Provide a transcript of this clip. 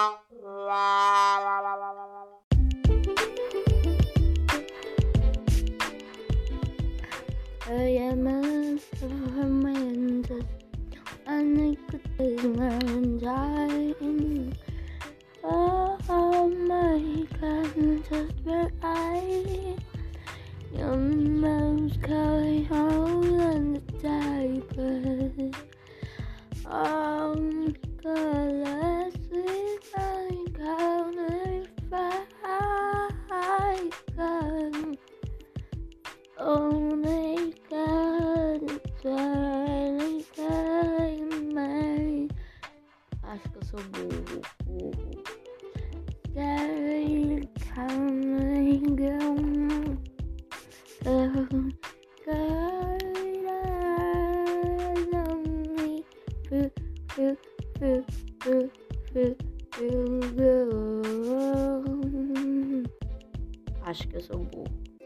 I am a superman, and I could and dying. Oh, oh my God, just where I am most going home and the diapers. oh. Only God, only God, mine. Acho que eu sou burro, burro. Darling, coming down. Oh, God, Acho que eu sou burro.